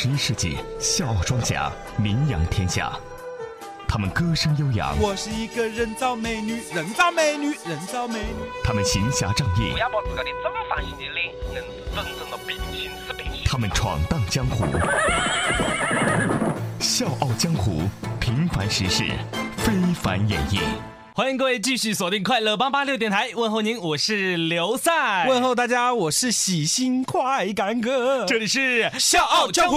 十一世纪，笑傲庄稼名扬天下。他们歌声悠扬，我是一个人造美女，人造美女，人造美女。他们行侠仗义不，要把自个的正方形的脸硬是整成了平行四边形。他们闯荡江湖。笑傲江湖，平凡实事，非凡演绎。欢迎各位继续锁定快乐八八六电台，问候您，我是刘赛。问候大家，我是喜新快感哥。这里是笑傲江湖。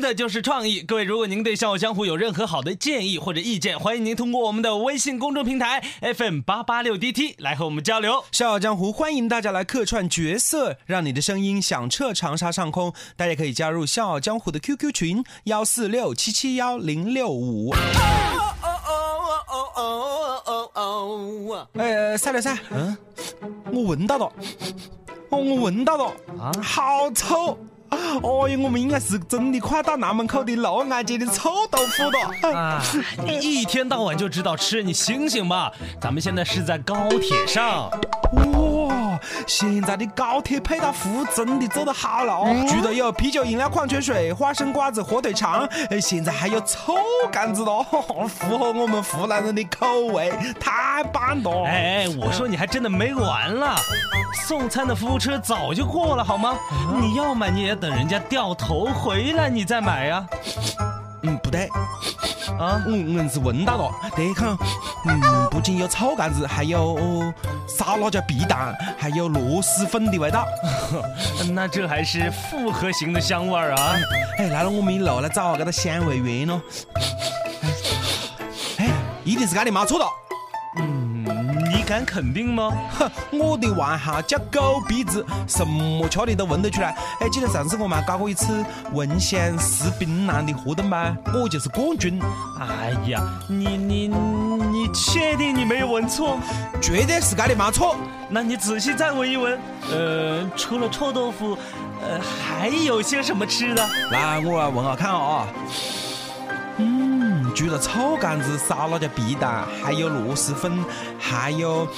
的就是创意。各位，如果您对笑傲江湖有任何好的建议或者意见，欢迎您通过我们的微信公众平台 FM 八八六 DT 来和我们交流。笑傲江湖欢迎大家来客串角色，让你的声音响彻长沙上空。大家可以加入笑傲江湖的 QQ 群幺四六七七幺零六五。哎，赛了赛，嗯，我闻到了，哦，我闻到了，啊，好臭！哦哟，我们应该是真的快到南门口的六安街的臭豆腐了。啊，你一天到晚就知道吃，你醒醒吧！咱们现在是在高铁上。哇，现在的高铁配套服务真的做得好了哦！除了有啤酒、饮料、矿泉水、花生瓜子、火腿肠，哎，现在还有臭干子了，符合我们湖南人的口味，太棒了！哎，我说你还真的没完了，送餐的服务车早就过了好吗？你要买你也等人家掉头回来你再买呀。嗯，不对，啊，我硬是闻到了。得看，嗯，不仅有臭干子，还有哦烧辣椒皮蛋，还有螺蛳粉的味道。那这还是复合型的香味儿啊！哎，来了我们一路来找这个香味源咯。哎，一定是俺的妈错了。你敢肯定吗？哼，我的外号叫狗鼻子，什么吃的都闻得出来。哎，记得上次我们还搞过一次闻香识槟榔的活动吗？我就是冠军。哎呀，你你你确定你没有闻错？绝对是俺的没错。那你仔细再闻一闻。呃，除了臭豆腐，呃，还有些什么吃的？来，我来闻下看啊。嗯，除了臭干子、烧辣椒皮蛋，还有螺蛳粉，还有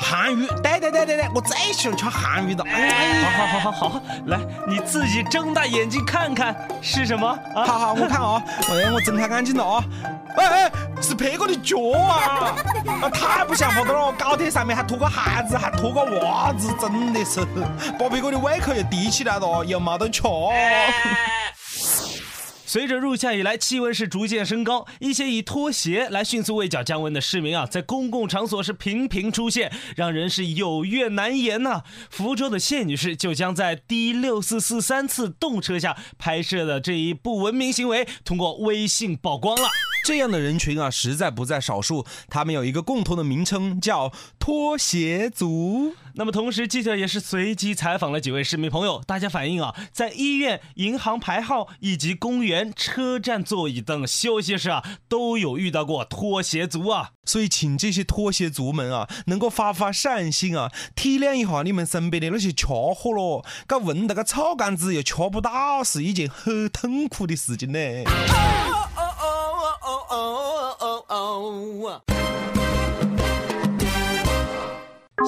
韩鱼。对对对对对，我最喜欢吃韩鱼了。哎，好好好好好，来，你自己睁大眼睛看看是什么啊？好好，我看啊，哎，我睁开眼睛了啊。哎哎，是别个的脚啊！啊，太不像话的了！高铁上面还拖个孩子，还拖个袜子，真的是把别个的胃口又提起来了，又没得吃。随着入夏以来，气温是逐渐升高，一些以拖鞋来迅速为脚降温的市民啊，在公共场所是频频出现，让人是有怨难言呐、福州的谢女士就将在 D 六四四三次动车下拍摄的这一不文明行为，通过微信曝光了。这样的人群啊，实在不在少数。他们有一个共同的名称，叫拖鞋族。那么同时，记者也是随机采访了几位市民朋友，大家反映啊，在医院、银行排号以及公园、车站座椅等休息室啊，都有遇到过拖鞋族啊。所以，请这些拖鞋族们啊，能够发发善心啊，体谅一下你们身边的那些吃货咯。搞闻那个臭干子又吃不到，是一件很痛苦的事情呢。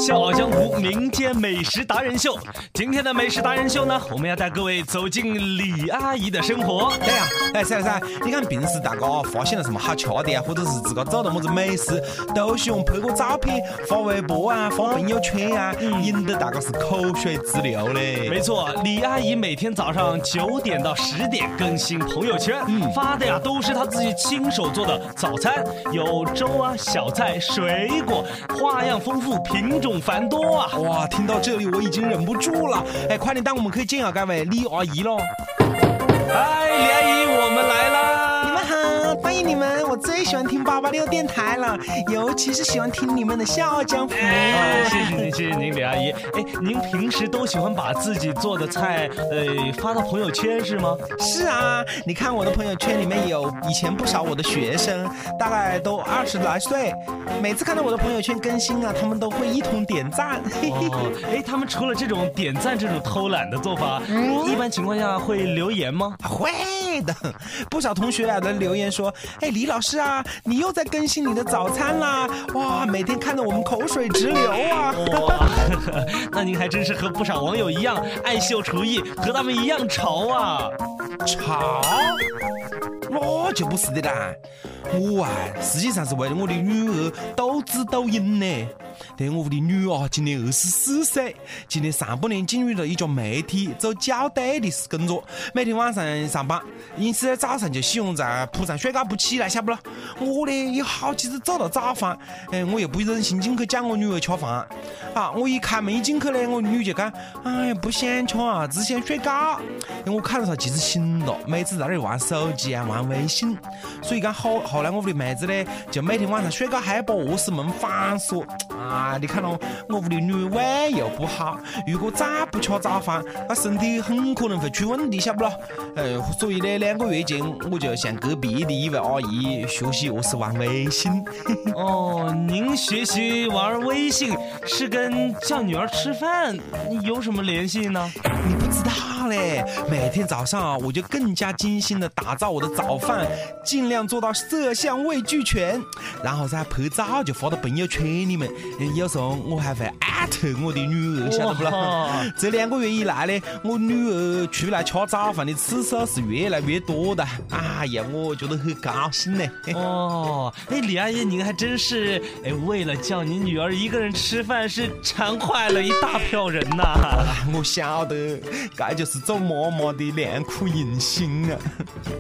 笑傲江湖民间美食达人秀，今天的美食达人秀呢，我们要带各位走进李阿姨的生活。对呀，哎，噻噻，你看平时大家发现了什么好吃的呀，或者是自个做了么子美食，都喜欢拍个照片发微博啊，发朋友圈啊，引得大家是口水直流嘞。没错，李阿姨每天早上九点到十点更新朋友圈，发的呀都是她自己亲手做的早餐，有粥啊、小菜、水果，花样丰富，品种繁多啊。哇，听到这里我已经忍不住了，哎，快点，带我们可以见下这位李阿姨喽。嗨，李阿姨，我们来啦！你们！我最喜欢听八八六电台了，尤其是喜欢听你们的《笑傲江湖》。啊，谢谢您，谢谢您，李阿姨。哎，您平时都喜欢把自己做的菜，呃，发到朋友圈是吗？是啊，你看我的朋友圈里面有以前不少我的学生，大概都二十来岁，每次看到我的朋友圈更新啊，他们都会一同点赞。嘿嘿嘿。哦，哎，他们除了这种点赞这种偷懒的做法，一般情况下会留言吗？会的，不少同学啊都留言说，哎，李老师啊，你又在更新你的早餐啦！哇，每天看得我们口水直流啊！哇，那您还真是和不少网友一样爱秀厨艺，和他们一样潮啊！潮？那就不是的啦，我啊，实际上是为了我的女儿斗智斗勇呢。对我屋的女儿今年二十四岁，今年上半年进入了一家媒体做校对的工作，每天晚上上班，因此呢早上就喜欢在铺上睡觉不起来，晓不咯？我呢有好几次做了早饭，哎，我又不忍心进去叫我女儿吃饭，啊，我一开门一进去呢，我女就讲，哎呀不想吃啊，只想睡觉，因为。我看到她其实醒了，每次在那里玩手机啊，玩微信，所以讲后后来我屋的妹子呢，就每天晚上睡觉还要把卧室门反锁。你看咯，我屋里女儿胃又不好，如果再不吃早饭，那身体很可能会出问题，晓不咯？呃，所以呢，两个月前我就向隔壁的一位阿姨学习何是玩微信。哦，您学习玩微信是跟叫女儿吃饭有什么联系呢？你不知道嘞，每天早上啊，我就更加精心的打造我的早饭，尽量做到色香味俱全，然后再拍照就发到朋友圈里面。有时候我还会艾特我的女儿，晓得不咯？这两个月以来呢，我女儿出来吃早饭的次数是越来越多的。哎呀，我觉得很高兴呢。哦，哎，李阿姨，您还真是哎，为了叫你女儿一个人吃饭，是馋坏了一大票人呐。我晓得，这就是做妈妈的良苦用心啊。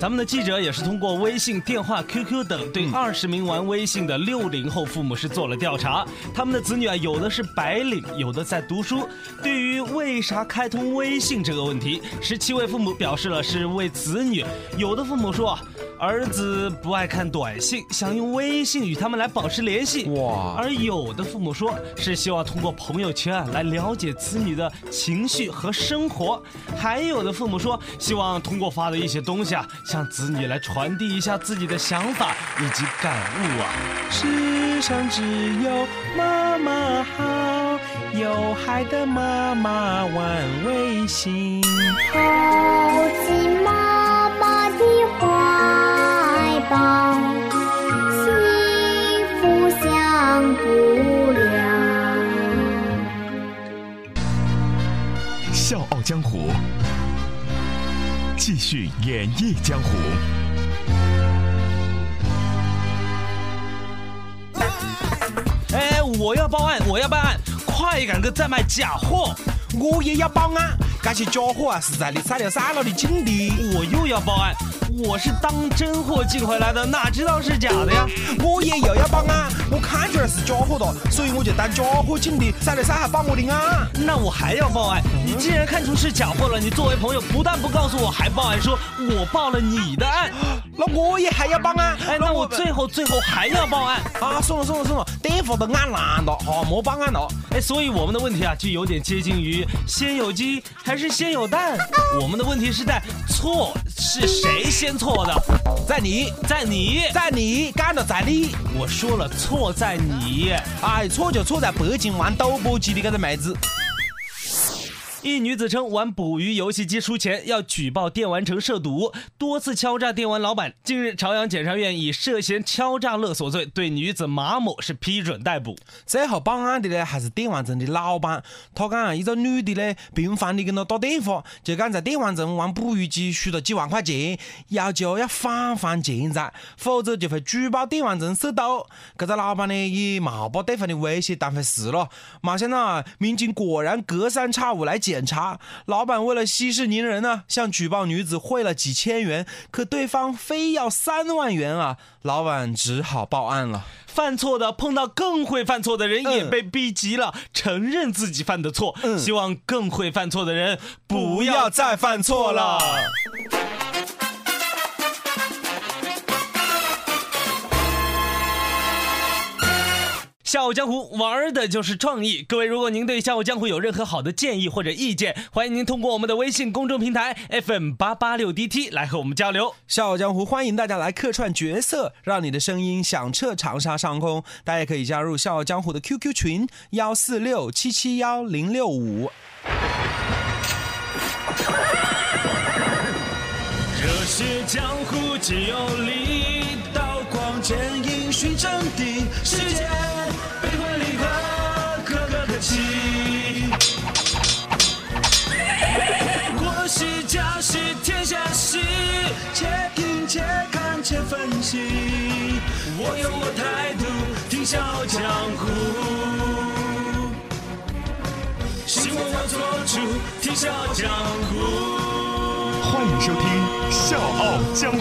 咱们的记者也是通过微信、电话、QQ 等，对二十名玩微信的六零后父母是做了调查。他们的子女啊，有的是白领，有的在读书。对于为啥开通微信这个问题，十七位父母表示了是为子女。有的父母说，儿子不爱看短信，想用微信与他们来保持联系。哇！而有的父母说是希望通过朋友圈来了解子女的情绪和生活。还有的父母说，希望通过发的一些东西啊，向子女来传递一下自己的想法以及感悟啊。世上只有。妈妈好，有孩的妈妈玩微信，抱紧妈江湖，继续演绎江湖。哎我要报案！我要报案！快赶个在卖假货！我也要报案！这些假货啊是在你三六三楼的境地！我又要报案！我是当真货进回来的，哪知道是假的呀？我也又要报案！我看出来是假货的，所以我就当假货进的，才来上海报我的案。那我还要报案！你既然看出是假货了，你作为朋友不但不告诉我，还报案说我报了你的案，那我也还要报案！哎，那我最后最后还要报案啊！算了算了算了，电话都按烂了，哈，莫报案了。哎，所以我们的问题啊，就有点接近于先有鸡还是先有蛋？我们的问题是在错是谁先错的？在你，在你，在你，干的在你。我说了，错在你。哎，错就错在北京玩赌博机的这个妹子。一女子称玩捕鱼游戏机输钱，要举报电玩城涉赌，多次敲诈电玩老板。近日，朝阳检察院以涉嫌敲诈勒索罪对女子马某是批准逮捕。最后报案的呢，还是电玩城的老板。他讲，一个女的呢，频繁的跟他打电话，就讲在电玩城玩捕鱼机输了几万块钱，要求要返还钱财，否则就会举报电玩城涉赌。这个老板呢，也冇把对方的威胁当回事了。没想到，民警果然隔三差五来检。检查老板为了息事宁人呢，向举报女子汇了几千元，可对方非要三万元啊！老板只好报案了。犯错的碰到更会犯错的人，也被逼急了，承认自己犯的错，希望更会犯错的人不要再犯错了。笑傲江湖玩的就是创意。各位，如果您对笑傲江湖有任何好的建议或者意见，欢迎您通过我们的微信公众平台 FM 八八六 DT 来和我们交流。笑傲江湖欢迎大家来客串角色，让你的声音响彻长沙上空。大家可以加入笑傲江湖的 QQ 群幺四六七七幺零六五。热血江湖只有力道。先英雄真的天下喜，且听且看且分析。我有我态度，听笑傲江湖。希望我做主，听笑傲江湖。欢迎收听《笑傲江湖》。